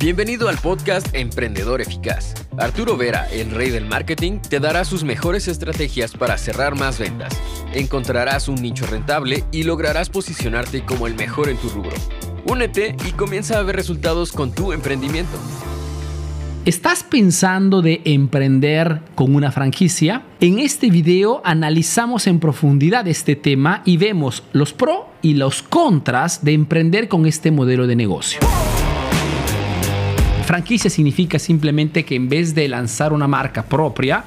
Bienvenido al podcast Emprendedor Eficaz. Arturo Vera, el rey del marketing, te dará sus mejores estrategias para cerrar más ventas. Encontrarás un nicho rentable y lograrás posicionarte como el mejor en tu rubro. Únete y comienza a ver resultados con tu emprendimiento. ¿Estás pensando de emprender con una franquicia? En este video analizamos en profundidad este tema y vemos los pros y los contras de emprender con este modelo de negocio. Franquicia significa simplemente que en vez de lanzar una marca propia,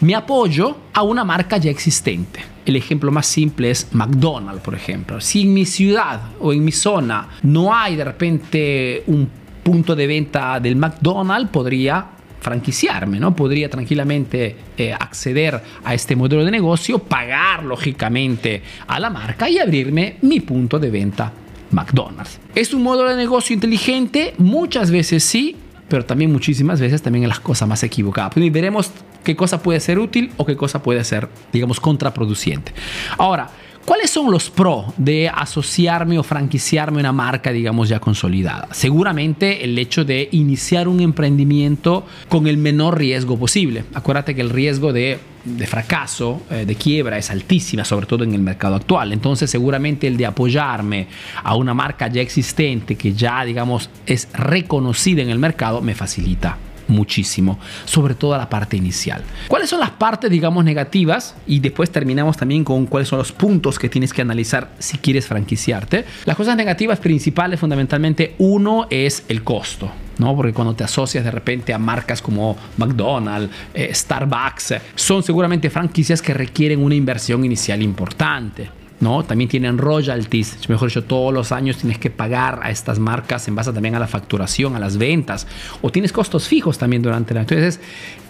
me apoyo a una marca ya existente. El ejemplo más simple es McDonald's, por ejemplo. Si en mi ciudad o en mi zona no hay de repente un punto de venta del McDonald's, podría franquiciarme, ¿no? Podría tranquilamente eh, acceder a este modelo de negocio, pagar lógicamente a la marca y abrirme mi punto de venta McDonald's. ¿Es un modelo de negocio inteligente? Muchas veces sí, pero también muchísimas veces también en las cosas más equivocadas. Y veremos qué cosa puede ser útil o qué cosa puede ser, digamos, contraproducente. Ahora, ¿Cuáles son los pros de asociarme o franquiciarme una marca, digamos, ya consolidada? Seguramente el hecho de iniciar un emprendimiento con el menor riesgo posible. Acuérdate que el riesgo de, fracaso, eh, de quiebra, es altísima, sobre todo en el mercado actual. Entonces, seguramente el de apoyarme a una marca ya existente, que ya, digamos, es reconocida en el mercado, me facilita muchísimo, sobre todo la parte inicial. ¿Cuáles son las partes, digamos, negativas? Y después terminamos también con cuáles son los puntos que tienes que analizar si quieres franquiciarte. Las cosas negativas principales, fundamentalmente, uno es el costo. ¿no? Porque cuando te asocias de repente a marcas como McDonald's, eh, Starbucks, son seguramente franquicias que requieren una inversión inicial importante. ¿No? También tienen royalties, mejor dicho, todos los años tienes que pagar a estas marcas en base también a la facturación, a las ventas, o tienes costos fijos también durante la... Entonces,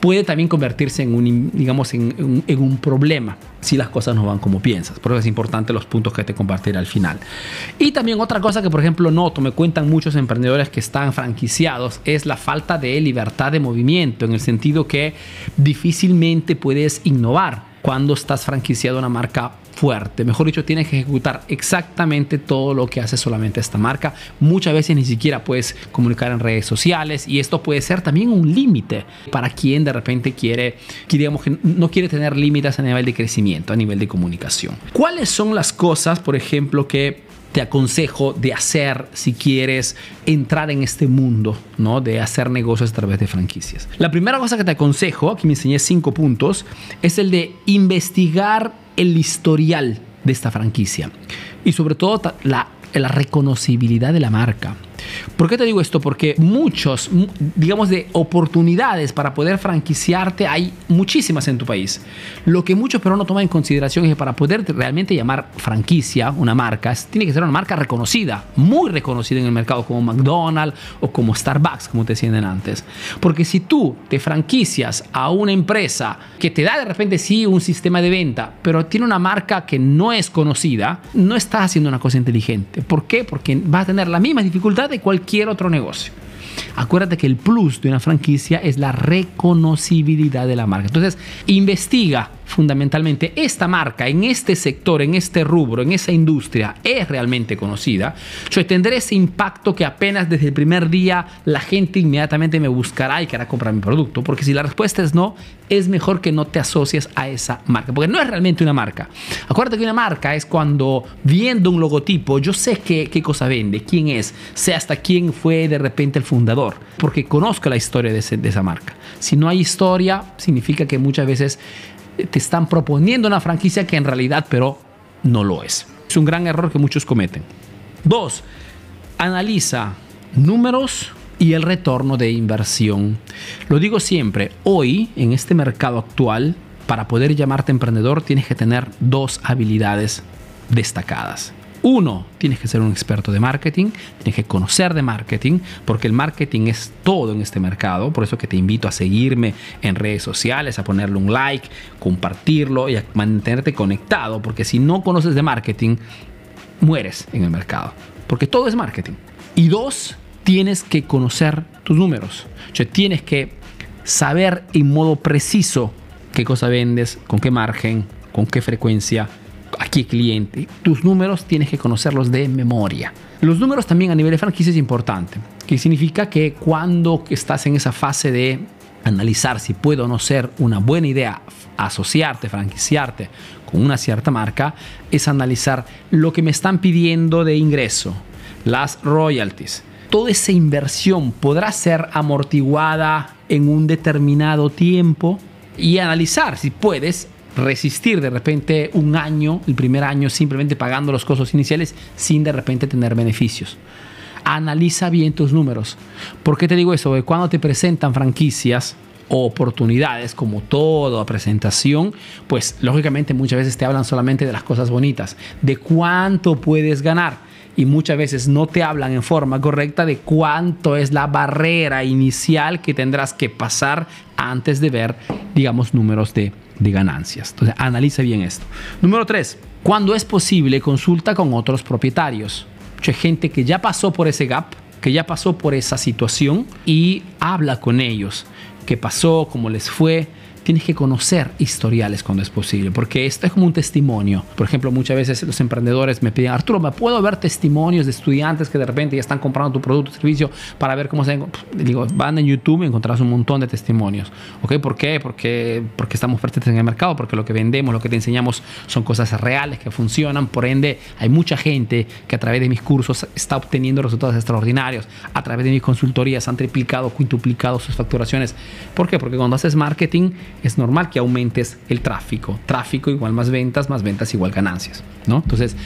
puede también convertirse en un, digamos, en, en, un problema si las cosas no van como piensas. Por eso es importante los puntos que te compartiré al final. Y también otra cosa que, por ejemplo, noto, me cuentan muchos emprendedores que están franquiciados, es la falta de libertad de movimiento, en el sentido que difícilmente puedes innovar cuando estás franquiciado una marca fuerte. Mejor dicho, tienes que ejecutar exactamente todo lo que hace solamente esta marca. Muchas veces ni siquiera puedes comunicar en redes sociales y esto puede ser también un límite para quien de repente quiere, digamos que no quiere tener límites a nivel de crecimiento, a nivel de comunicación. ¿Cuáles son las cosas, por ejemplo, que te aconsejo de hacer si quieres entrar en este mundo, ¿no? De hacer negocios a través de franquicias. La primera cosa que te aconsejo, aquí me enseñé cinco puntos, es el de investigar el historial de esta franquicia y sobre todo la, la reconocibilidad de la marca. ¿Por qué te digo esto? Porque muchos, digamos, de oportunidades para poder franquiciarte hay muchísimas en tu país. Lo que muchos pero no toman en consideración es que para poder realmente llamar franquicia una marca, tiene que ser una marca reconocida, muy reconocida en el mercado, como McDonald's o como Starbucks, como te decían antes. Porque si tú te franquicias a una empresa que te da de repente sí un sistema de venta, pero tiene una marca que no es conocida, no estás haciendo una cosa inteligente. ¿Por qué? Porque vas a tener la misma dificultad cualquier otro negocio. Acuérdate que el plus de una franquicia es la reconocibilidad de la marca. Entonces, investiga fundamentalmente esta marca en este sector, en este rubro, en esa industria es realmente conocida, cioè tendré ese impacto que apenas desde el primer día la gente inmediatamente me buscará y querrá comprar mi producto. Porque si la respuesta es no, es mejor que no te asocies a esa marca, porque no es realmente una marca. Acuérdate que una marca es cuando viendo un logotipo, yo sé qué, qué cosa vende, quién es, sé hasta quién fue de repente el fundador, porque conozco la historia de, de esa marca. Si no hay historia, significa que muchas veces te están proponiendo una franquicia que en realidad pero no lo es. Es un gran error que muchos cometen. Dos, analiza números y el retorno de inversión. Lo digo siempre, hoy en este mercado actual, para poder llamarte emprendedor tienes que tener dos habilidades destacadas. Uno, tienes que ser un experto de marketing, tienes que conocer de marketing, porque el marketing es todo en este mercado. Por eso que te invito a seguirme en redes sociales, a ponerle un like, compartirlo y a mantenerte conectado, porque si no conoces de marketing, mueres en el mercado, porque todo es marketing. Y dos, tienes que conocer tus números. O sea, tienes que saber en modo preciso qué cosa vendes, con qué margen, con qué frecuencia aquí cliente. Tus números tienes que conocerlos de memoria. Los números también a nivel de franquicia es importante. que significa que cuando estás en esa fase de analizar si puedo o no ser una buena idea asociarte, franquiciarte con una cierta marca, es analizar lo que me están pidiendo de ingreso, las royalties. Toda esa inversión podrá ser amortiguada en un determinado tiempo y analizar si puedes resistir de repente un año, el primer año, simplemente pagando los costos iniciales sin de repente tener beneficios. Analiza bien tus números. ¿Por qué te digo eso? Porque cuando te presentan franquicias, oportunidades, como toda presentación, pues lógicamente muchas veces te hablan solamente de las cosas bonitas, de cuánto puedes ganar y muchas veces no te hablan en forma correcta de cuánto es la barrera inicial que tendrás que pasar antes de ver, digamos, números de de ganancias. Entonces, analiza bien esto. Número tres, cuando es posible, consulta con otros propietarios. Hay gente que ya pasó por ese gap, que ya pasó por esa situación y habla con ellos. ¿Qué pasó? ¿Cómo les fue? Tienes que conocer historiales cuando es posible, porque esto es como un testimonio. Por ejemplo, muchas veces los emprendedores me piden, Arturo, ¿me puedo ver testimonios de estudiantes que de repente ya están comprando tu producto o servicio para ver cómo se... Digo, van en YouTube y encontrarás un montón de testimonios. ¿Ok? ¿Por qué? Porque, porque estamos presentes en el mercado, porque lo que vendemos, lo que te enseñamos son cosas reales que funcionan. Por ende, hay mucha gente que a través de mis cursos está obteniendo resultados extraordinarios. A través de mis consultorías han triplicado, quintuplicado sus facturaciones. ¿Por qué? Porque cuando haces marketing es normal que aumentes el tráfico. Tráfico igual más ventas, más ventas igual ganancias. ¿no? Entonces,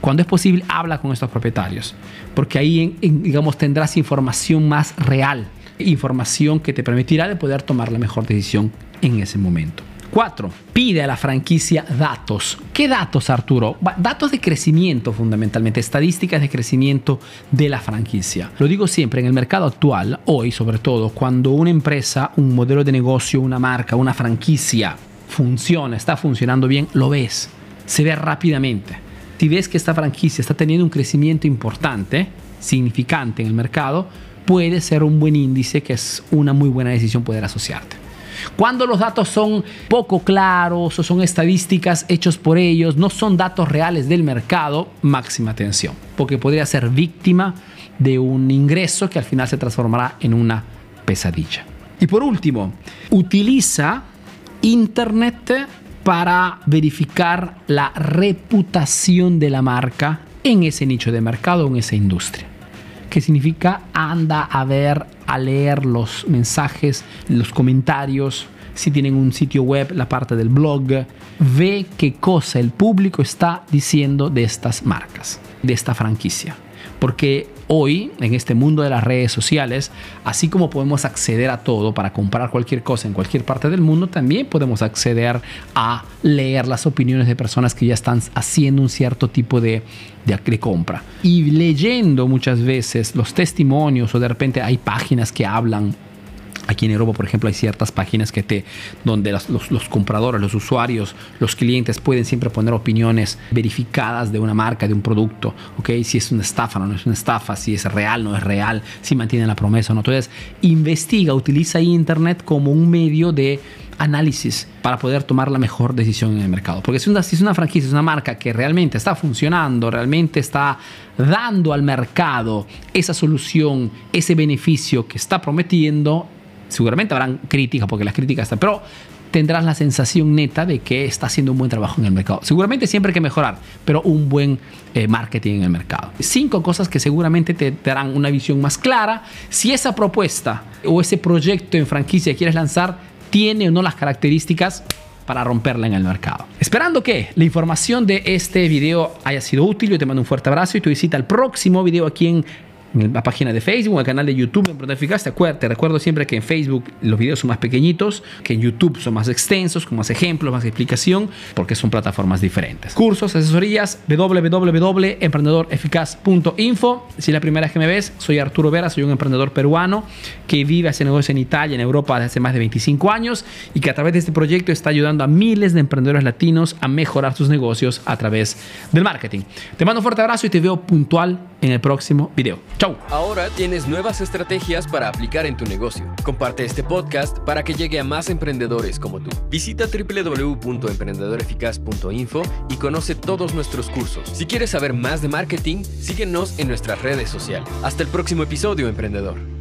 cuando es posible, habla con estos propietarios, porque ahí, digamos, tendrás información más real, información que te permitirá de poder tomar la mejor decisión en ese momento. 4. Pide a la franquicia datos. ¿Qué datos, Arturo? Datos de crecimiento fundamentalmente, estadísticas de crecimiento de la franquicia. Lo digo siempre, en el mercado actual, hoy sobre todo, cuando una empresa, un modelo de negocio, una marca, una franquicia funciona, está funcionando bien, lo ves, se ve rápidamente. Si ves que esta franquicia está teniendo un crecimiento importante, significante en el mercado, puede ser un buen índice que es una muy buena decisión poder asociarte. Cuando los datos son poco claros o son estadísticas hechos por ellos, no son datos reales del mercado, máxima atención, porque podría ser víctima de un ingreso que al final se transformará en una pesadilla. Y por último, utiliza Internet para verificar la reputación de la marca en ese nicho de mercado, en esa industria que significa anda a ver, a leer los mensajes, los comentarios, si tienen un sitio web, la parte del blog, ve qué cosa el público está diciendo de estas marcas, de esta franquicia. Porque hoy, en este mundo de las redes sociales, así como podemos acceder a todo para comprar cualquier cosa en cualquier parte del mundo, también podemos acceder a leer las opiniones de personas que ya están haciendo un cierto tipo de, de, compra. Y leyendo muchas veces los testimonios o de repente hay páginas que hablan Aquí en Europa, por ejemplo, hay ciertas páginas que te, donde los, compradores, los usuarios, los clientes pueden siempre poner opiniones verificadas de una marca, de un producto, ¿ok? Si es una estafa o no es una estafa, si es real no es real, si mantienen la promesa o no. Entonces, investiga, utiliza Internet como un medio de análisis para poder tomar la mejor decisión en el mercado. Porque si, si es una franquicia, es una marca que realmente está funcionando, realmente está dando al mercado esa solución, ese beneficio que está prometiendo, seguramente habrán críticas, porque las críticas están, pero tendrás la sensación neta de que está haciendo un buen trabajo en el mercado. Seguramente siempre hay que mejorar, pero un buen eh, marketing en el mercado. Cinco cosas que seguramente te, darán una visión más clara. Si esa propuesta o ese proyecto en franquicia que quieres lanzar tiene o no las características para romperla en el mercado. Esperando que la información de este video haya sido útil, yo te mando un fuerte abrazo y te visita el próximo video aquí en la página de Facebook, el canal de YouTube en Eficaz. Te, te recuerdo siempre que en Facebook los videos son más pequeñitos, que en YouTube son más extensos, con más ejemplos, más explicación, porque son plataformas diferentes. Cursos, asesorías, www.emprendedoreficaz.info. Si es la primera vez que me ves, soy Arturo Vera, soy un emprendedor peruano que vive hace negocio en Italia, en Europa desde hace más de 25 años y que a través de este proyecto está ayudando a miles de emprendedores latinos a mejorar sus negocios a través del marketing. Te mando un fuerte abrazo y te veo puntual en el próximo video. Chau. Ahora tienes nuevas estrategias para aplicar en tu negocio. Comparte este podcast para que llegue a más emprendedores como tú. Visita www.emprendedoreficaz.info y conoce todos nuestros cursos. Si quieres saber más de marketing, síguenos en nuestras redes sociales. Hasta el próximo episodio, emprendedor.